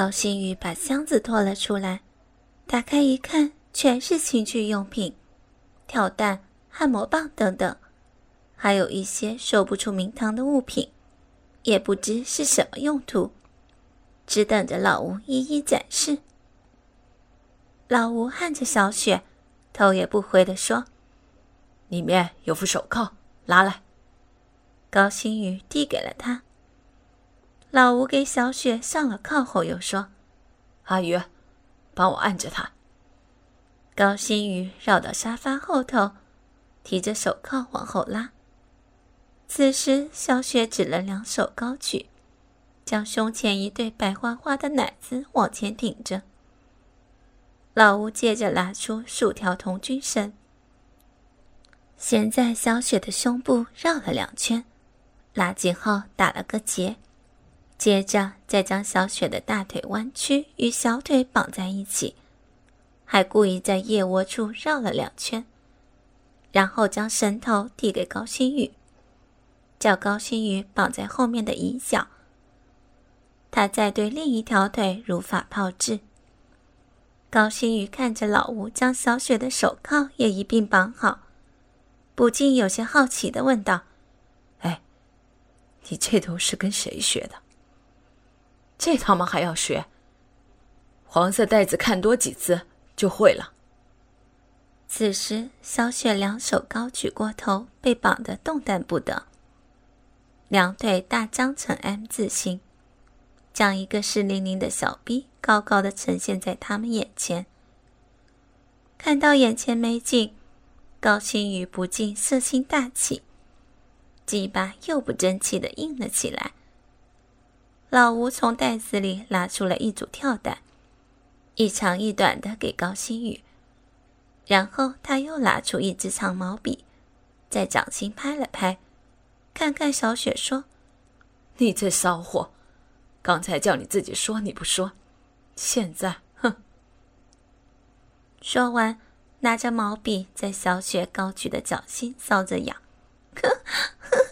高新宇把箱子拖了出来，打开一看，全是情趣用品，跳蛋、按摩棒等等，还有一些说不出名堂的物品，也不知是什么用途，只等着老吴一一展示。老吴看着小雪，头也不回地说：“里面有副手铐，拿来。”高新宇递给了他。老吴给小雪上了铐后，又说：“阿宇，帮我按着他。”高新宇绕到沙发后头，提着手铐往后拉。此时，小雪只能两手高举，将胸前一对白花花的奶子往前挺着。老吴接着拿出数条童军绳，先在小雪的胸部绕了两圈，拉紧后打了个结，接着再将小雪的大腿弯曲与小腿绑在一起，还故意在腋窝处绕了两圈，然后将绳头递给高星宇，叫高星宇绑在后面的椅角，他再对另一条腿如法炮制。高星宇看着老吴将小雪的手铐也一并绑好，不禁有些好奇的问道：“哎，你这都是跟谁学的？这他妈还要学？黄色袋子看多几次就会了。”此时，小雪两手高举过头，被绑得动弹不得，两腿大张成 M 字形。将一个湿淋淋的小逼高高的呈现在他们眼前。看到眼前美景，高星宇不禁色心大起，鸡巴又不争气的硬了起来。老吴从袋子里拿出了一组跳蛋，一长一短的给高星宇，然后他又拿出一支长毛笔，在掌心拍了拍，看看小雪说：“你这骚货！”刚才叫你自己说你不说，现在哼！说完，拿着毛笔在小雪高举的脚心搔着痒，呵呵，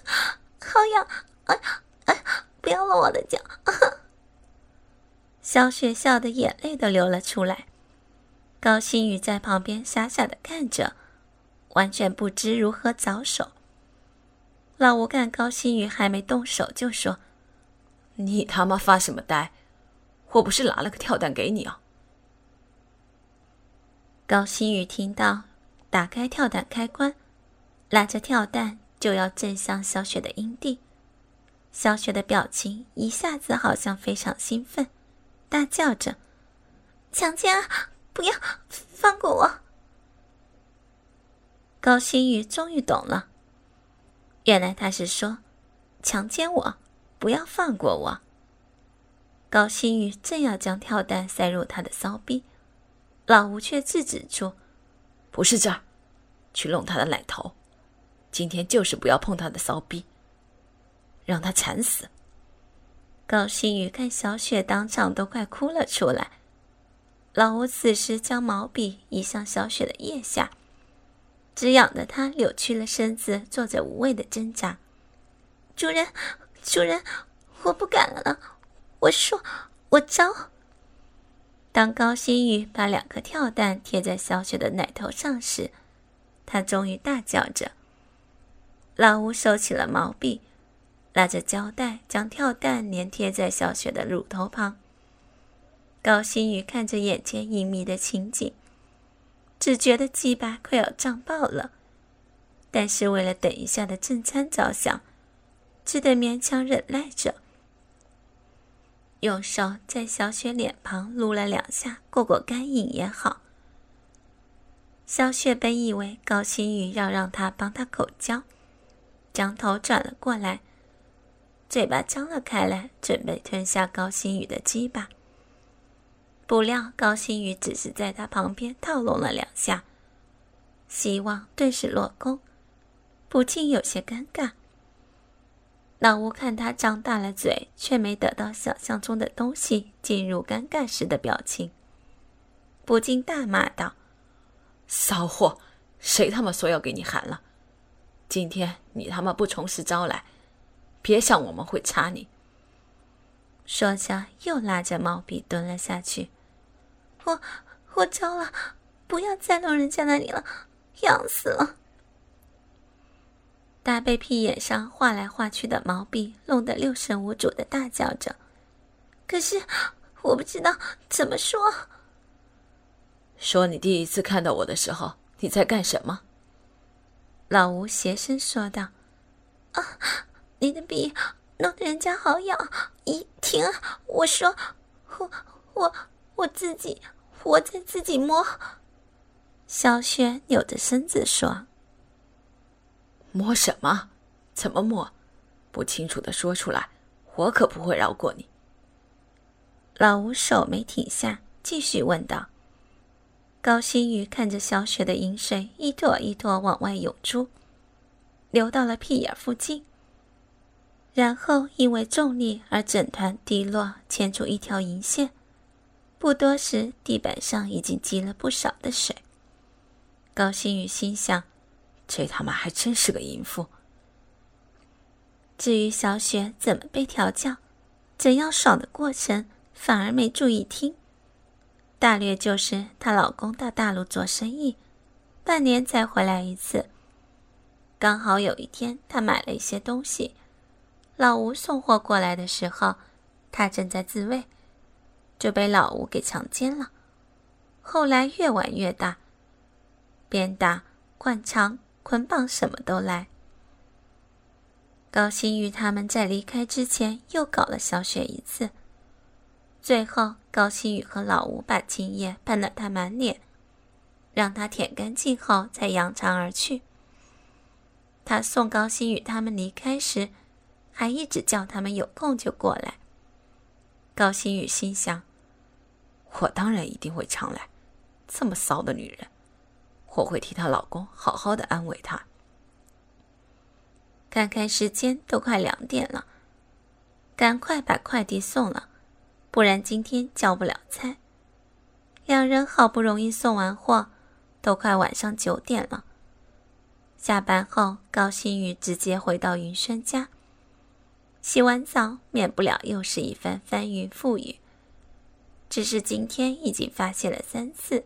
好痒！哎 哎，不要弄我的脚！小雪笑得眼泪都流了出来。高星宇在旁边傻傻的看着，完全不知如何着手。老吴看高星宇还没动手，就说。你他妈发什么呆？我不是拿了个跳蛋给你啊！高星宇听到，打开跳蛋开关，拉着跳蛋就要震向小雪的阴蒂。小雪的表情一下子好像非常兴奋，大叫着：“强奸啊！不要放过我！”高星宇终于懂了，原来他是说：“强奸我。”不要放过我！高星宇正要将跳蛋塞入他的骚逼，老吴却制止住：“不是这儿，去弄他的奶头。今天就是不要碰他的骚逼，让他惨死。”高星宇看小雪当场都快哭了出来。老吴此时将毛笔移向小雪的腋下，只痒得她扭曲了身子，做着无谓的挣扎。主人。主人，我不敢了。我说，我招。当高星宇把两颗跳蛋贴在小雪的奶头上时，他终于大叫着。老吴收起了毛笔，拉着胶带将跳蛋粘贴在小雪的乳头旁。高星宇看着眼前隐秘的情景，只觉得鸡巴快要胀爆了，但是为了等一下的正餐着想。只得勉强忍耐着，用手在小雪脸庞撸了两下，过过干瘾也好。小雪本以为高星宇要让他帮他口交，将头转了过来，嘴巴张了开来，准备吞下高星宇的鸡巴。不料高星宇只是在他旁边套拢了两下，希望顿时落空，不禁有些尴尬。老吴看他张大了嘴，却没得到想象中的东西，进入尴尬时的表情，不禁大骂道：“骚货，谁他妈说要给你喊了？今天你他妈不从实招来，别想我们会插你！”说着，又拉着毛笔蹲了下去。我我招了，不要再弄人家那里了，痒死了。大被屁眼上画来画去的毛笔弄得六神无主的大叫着。可是我不知道怎么说。说你第一次看到我的时候，你在干什么？老吴斜声说道：“啊，你的笔弄得人家好痒！一停！我说，我我我自己，我在自己摸。”小雪扭着身子说。摸什么？怎么摸？不清楚的说出来，我可不会饶过你。老吴手没停下，继续问道。高新宇看着小雪的饮水一朵一朵往外涌出，流到了屁眼附近，然后因为重力而整团滴落，牵出一条银线。不多时，地板上已经积了不少的水。高星宇心想。这他妈还真是个淫妇。至于小雪怎么被调教，怎样爽的过程，反而没注意听。大略就是她老公到大陆做生意，半年才回来一次。刚好有一天，她买了一些东西，老吴送货过来的时候，他正在自慰，就被老吴给强奸了。后来越玩越大，鞭打、灌肠。捆绑什么都来。高新宇他们在离开之前又搞了小雪一次，最后高新宇和老吴把精液喷了他满脸，让他舔干净后才扬长而去。他送高新宇他们离开时，还一直叫他们有空就过来。高新宇心想：我当然一定会常来，这么骚的女人。我会替她老公好好的安慰她。看看时间，都快两点了，赶快把快递送了，不然今天交不了差。两人好不容易送完货，都快晚上九点了。下班后，高新宇直接回到云轩家，洗完澡，免不了又是一番翻云覆雨。只是今天已经发泄了三次。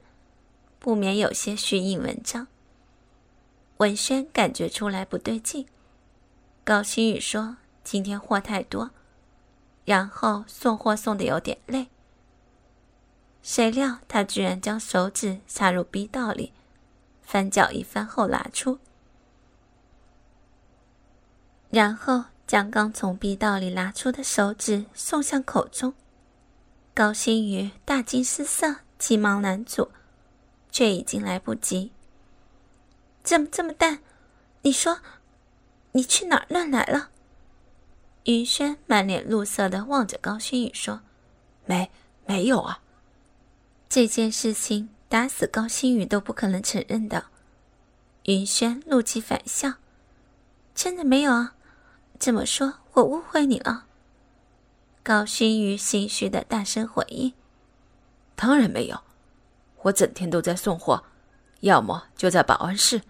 不免有些虚应文章。文轩感觉出来不对劲，高新宇说：“今天货太多，然后送货送的有点累。”谁料他居然将手指插入逼道里，翻搅一番后拿出，然后将刚从逼道里拿出的手指送向口中。高新宇大惊失色，急忙拦阻。却已经来不及。怎么这么淡？你说，你去哪儿乱来了？云轩满脸怒色的望着高新宇说：“没，没有啊。”这件事情打死高新宇都不可能承认的。云轩怒气反笑：“真的没有啊？这么说，我误会你了。”高新宇心虚的大声回应：“当然没有。”我整天都在送货，要么就在保安室，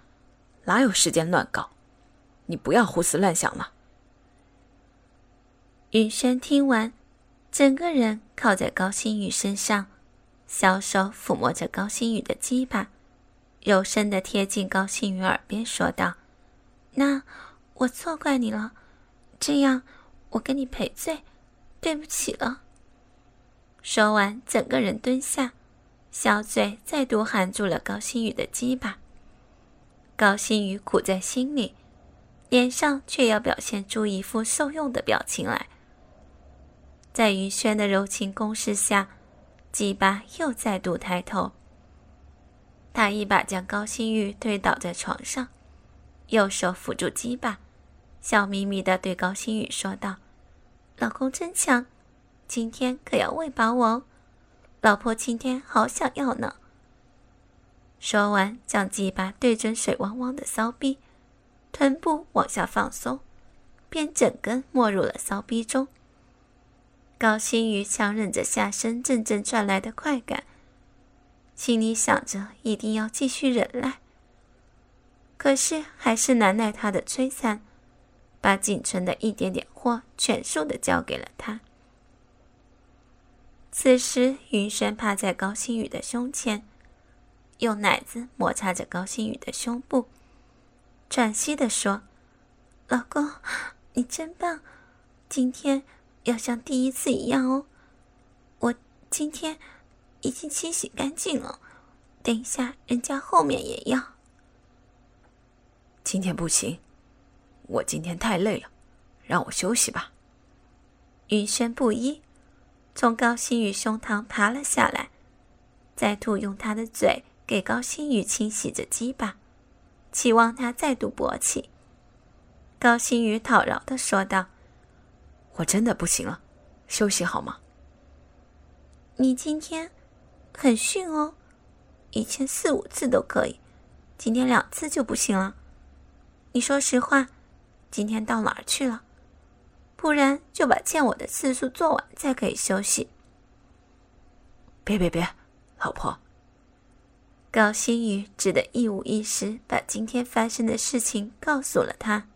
哪有时间乱搞？你不要胡思乱想了。云轩听完，整个人靠在高星宇身上，小手抚摸着高星宇的鸡巴，柔声的贴近高星宇耳边说道：“那我错怪你了，这样我跟你赔罪，对不起了。”说完，整个人蹲下。小嘴再度含住了高星宇的鸡巴，高星宇苦在心里，脸上却要表现出一副受用的表情来。在于轩的柔情攻势下，鸡巴又再度抬头。他一把将高星宇推倒在床上，右手扶住鸡巴，笑眯眯地对高星宇说道：“老公真强，今天可要喂饱我哦。”老婆今天好想要呢。说完，将鸡巴对准水汪汪的骚逼，臀部往下放松，便整根没入了骚逼中。高星宇强忍着下身阵阵传来的快感，心里想着一定要继续忍耐。可是还是难耐他的摧残，把仅存的一点点货全数的交给了他。此时，云轩趴在高星宇的胸前，用奶子摩擦着高星宇的胸部，喘息的说：“老公，你真棒，今天要像第一次一样哦。我今天已经清洗干净了，等一下人家后面也要。今天不行，我今天太累了，让我休息吧。”云轩不依。从高星宇胸膛爬了下来，再度用他的嘴给高星宇清洗着鸡巴，期望他再度勃起。高星宇讨饶的说道：“我真的不行了，休息好吗？”你今天很逊哦，以前四五次都可以，今天两次就不行了。你说实话，今天到哪儿去了？不然就把欠我的次数做完，再可以休息。别别别，老婆！高星宇只得一五一十把今天发生的事情告诉了他。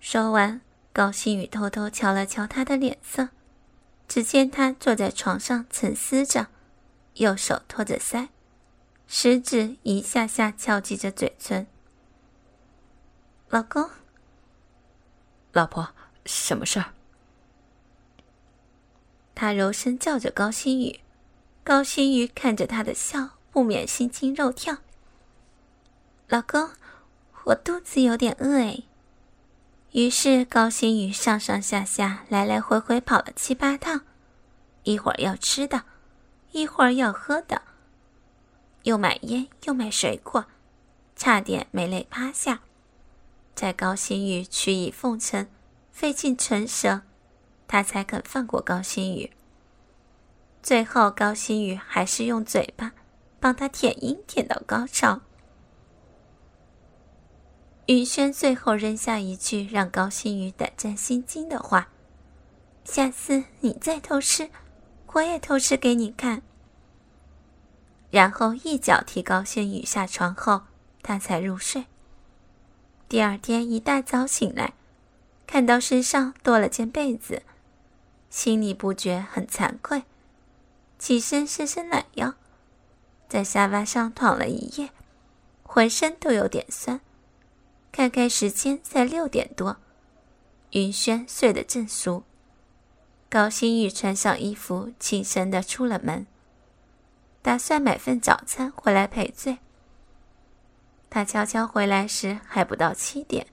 说完，高星宇偷偷瞧了瞧他的脸色，只见他坐在床上沉思着，右手托着腮，食指一下下敲击着嘴唇。老公，老婆。什么事儿？他柔声叫着高星宇，高星宇看着他的笑，不免心惊肉跳。老公，我肚子有点饿哎。于是高星宇上上下下来来回回跑了七八趟，一会儿要吃的，一会儿要喝的，又买烟又买水果，差点没累趴下。在高星宇曲意奉承。费尽唇舌，他才肯放过高星宇。最后，高星宇还是用嘴巴帮他舔阴，舔到高潮。云轩最后扔下一句让高星宇胆战心惊的话：“下次你再偷吃，我也偷吃给你看。”然后一脚踢高星宇下床后，他才入睡。第二天一大早醒来。看到身上多了件被子，心里不觉很惭愧。起身伸伸懒腰，在沙发上躺了一夜，浑身都有点酸。看看时间，才六点多。云轩睡得正熟，高星宇穿上衣服，轻声的出了门，打算买份早餐回来赔罪。他悄悄回来时，还不到七点。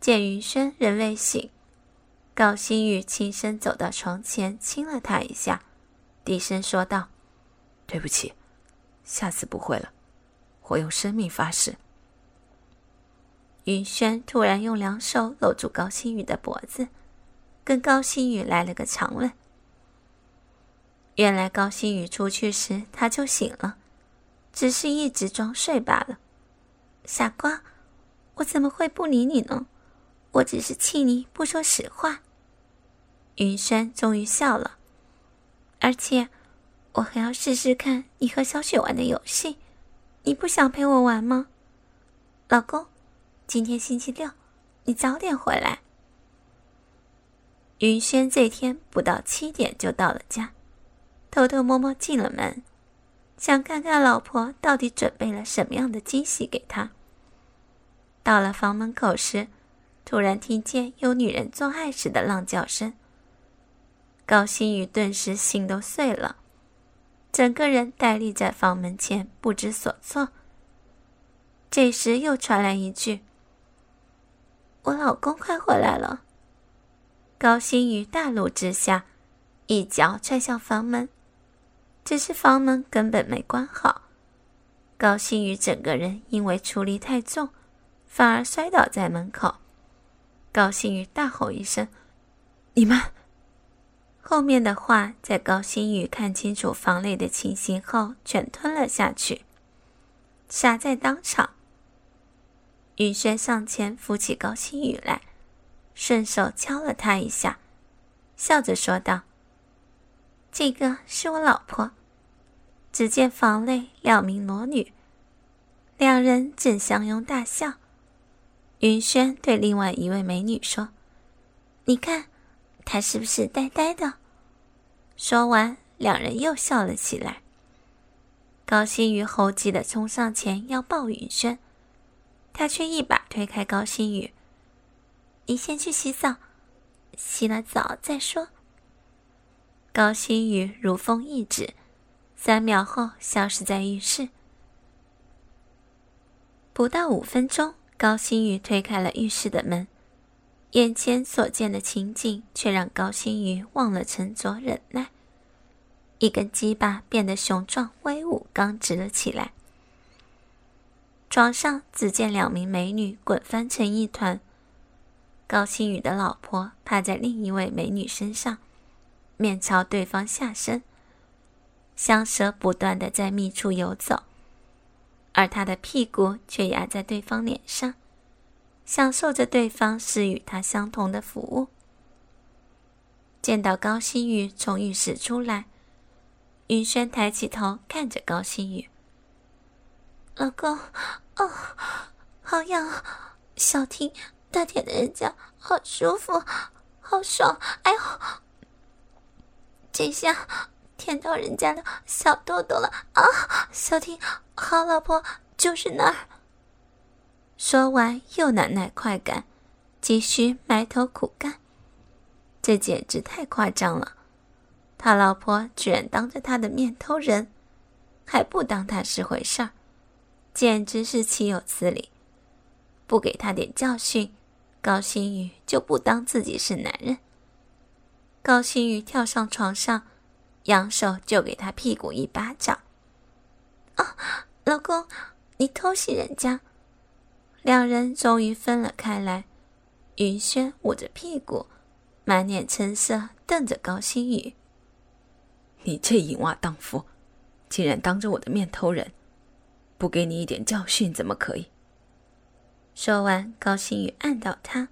见云轩仍未醒，高星宇轻声走到床前，亲了他一下，低声说道：“对不起，下次不会了，我用生命发誓。”云轩突然用两手搂住高星宇的脖子，跟高星宇来了个长吻。原来高星宇出去时他就醒了，只是一直装睡罢了。傻瓜，我怎么会不理你呢？我只是气你不说实话。云轩终于笑了，而且我还要试试看你和小雪玩的游戏，你不想陪我玩吗？老公，今天星期六，你早点回来。云轩这天不到七点就到了家，偷偷摸摸进了门，想看看老婆到底准备了什么样的惊喜给他。到了房门口时。突然听见有女人做爱时的浪叫声，高星宇顿时心都碎了，整个人呆立在房门前不知所措。这时又传来一句：“我老公快回来了。”高星宇大怒之下，一脚踹向房门，只是房门根本没关好，高星宇整个人因为出力太重，反而摔倒在门口。高星宇大吼一声：“你们！”后面的话在高星宇看清楚房内的情形后，全吞了下去，傻在当场。宇轩上前扶起高星宇来，顺手敲了他一下，笑着说道：“这个是我老婆。”只见房内两名裸女，两人正相拥大笑。云轩对另外一位美女说：“你看，她是不是呆呆的？”说完，两人又笑了起来。高星宇猴急的冲上前要抱云轩，他却一把推开高星宇：“你先去洗澡，洗了澡再说。”高星宇如风一指，三秒后消失在浴室。不到五分钟，高星宇推开了浴室的门，眼前所见的情景却让高星宇忘了沉着忍耐。一根鸡巴变得雄壮威武、刚直了起来。床上只见两名美女滚翻成一团，高星宇的老婆趴在另一位美女身上。面朝对方下身，香舌不断的在密处游走，而他的屁股却压在对方脸上，享受着对方施与他相同的服务。见到高星宇从浴室出来，云轩抬起头看着高星宇：“老公，哦，好痒，小婷大舔的人家好舒服，好爽，哎呦！”这下舔到人家的小豆豆了啊！小婷，好老婆就是那儿。说完又难耐快感，继续埋头苦干。这简直太夸张了！他老婆居然当着他的面偷人，还不当他是回事儿，简直是岂有此理！不给他点教训，高星宇就不当自己是男人。高星宇跳上床上，扬手就给他屁股一巴掌。啊，老公，你偷袭人家！两人终于分了开来。云轩捂着屁股，满脸嗔色，瞪着高星宇：“你这淫娃荡妇，竟然当着我的面偷人，不给你一点教训怎么可以？”说完，高星宇按倒他。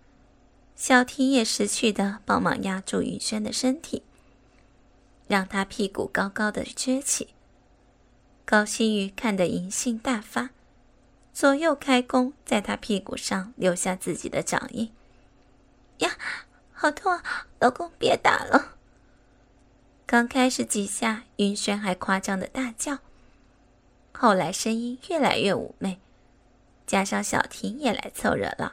小婷也识趣的帮忙压住云轩的身体，让他屁股高高的撅起。高星宇看得淫性大发，左右开弓，在他屁股上留下自己的掌印。呀，好痛啊！老公别打了。刚开始几下，云轩还夸张的大叫，后来声音越来越妩媚，加上小婷也来凑热闹。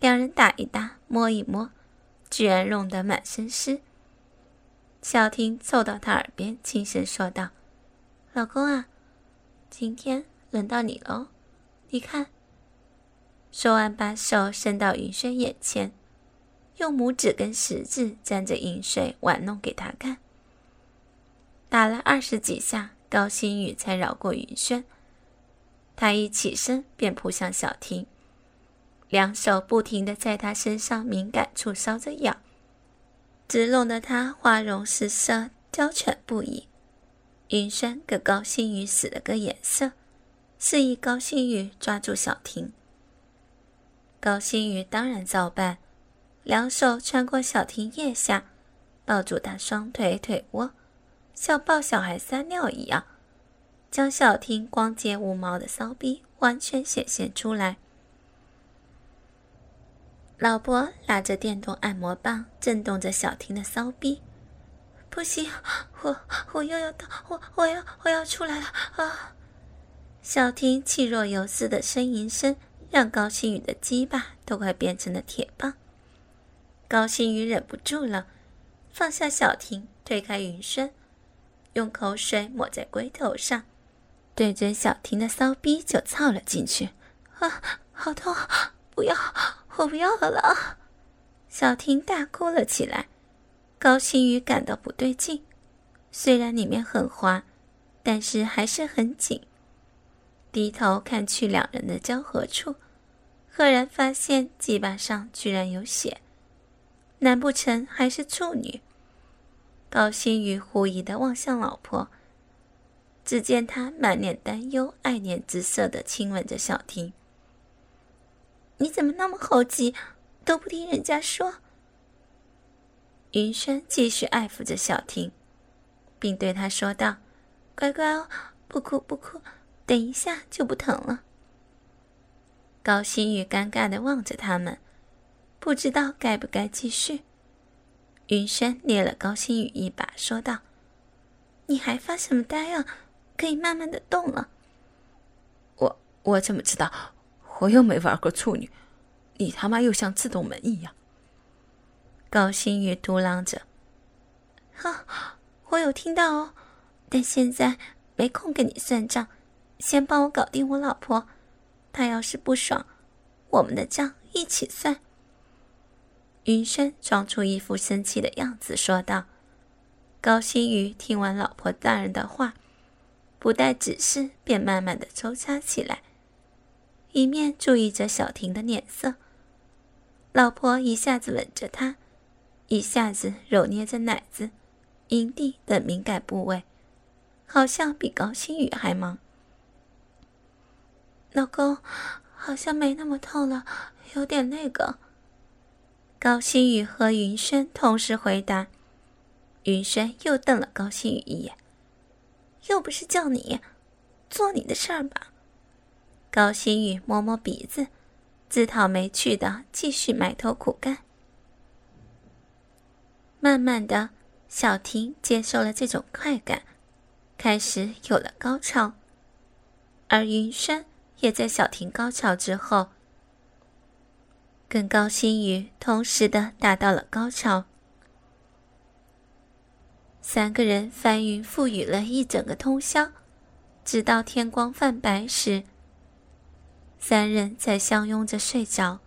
两人打一打，摸一摸，居然弄得满身湿。小婷凑到他耳边轻声说道：“老公啊，今天轮到你喽，你看。”说完，把手伸到云轩眼前，用拇指跟食指沾着饮水玩弄给他看。打了二十几下，高星宇才饶过云轩。他一起身便扑向小婷。两手不停地在他身上敏感处搔着痒，直弄得他花容失色，娇喘不已。云轩给高星宇使了个眼色，示意高星宇抓住小婷。高星宇当然照办，两手穿过小婷腋下，抱住她双腿腿窝，像抱小孩撒尿一样，将小婷光洁无毛的骚逼完全显现出来。老伯拿着电动按摩棒，震动着小婷的骚逼。不行，我我又要到，我我要我要出来了啊！小婷气若游丝的呻吟声，让高星宇的鸡巴都快变成了铁棒。高星宇忍不住了，放下小婷，推开云轩，用口水抹在龟头上，对准小婷的骚逼就操了进去。啊，好痛！不要！我不要了！小婷大哭了起来。高星宇感到不对劲，虽然里面很滑，但是还是很紧。低头看去两人的交合处，赫然发现鸡巴上居然有血，难不成还是处女？高星宇狐疑的望向老婆，只见她满脸担忧、爱怜之色的亲吻着小婷。你怎么那么猴急，都不听人家说？云轩继续爱抚着小婷，并对她说道：“乖乖哦，不哭不哭，等一下就不疼了。”高星宇尴尬的望着他们，不知道该不该继续。云轩捏了高星宇一把，说道：“你还发什么呆啊？可以慢慢的动了。”我我怎么知道？我又没玩过处女，你他妈又像自动门一样。高星宇嘟囔着：“哈，我有听到哦，但现在没空跟你算账，先帮我搞定我老婆。她要是不爽，我们的账一起算。”云深装出一副生气的样子说道。高星宇听完老婆大人的话，不带指示，便慢慢的抽插起来，一面注意着小婷的脸色。老婆一下子吻着他，一下子揉捏着奶子、阴蒂等敏感部位，好像比高星宇还忙。老公，好像没那么痛了，有点那个。高星宇和云轩同时回答，云轩又瞪了高星宇一眼，又不是叫你做你的事儿吧？高星宇摸摸鼻子，自讨没趣的继续埋头苦干。慢慢的，小婷接受了这种快感，开始有了高潮，而云轩也在小婷高潮之后。跟高星宇同时的达到了高潮，三个人翻云覆雨了一整个通宵，直到天光泛白时，三人在相拥着睡着。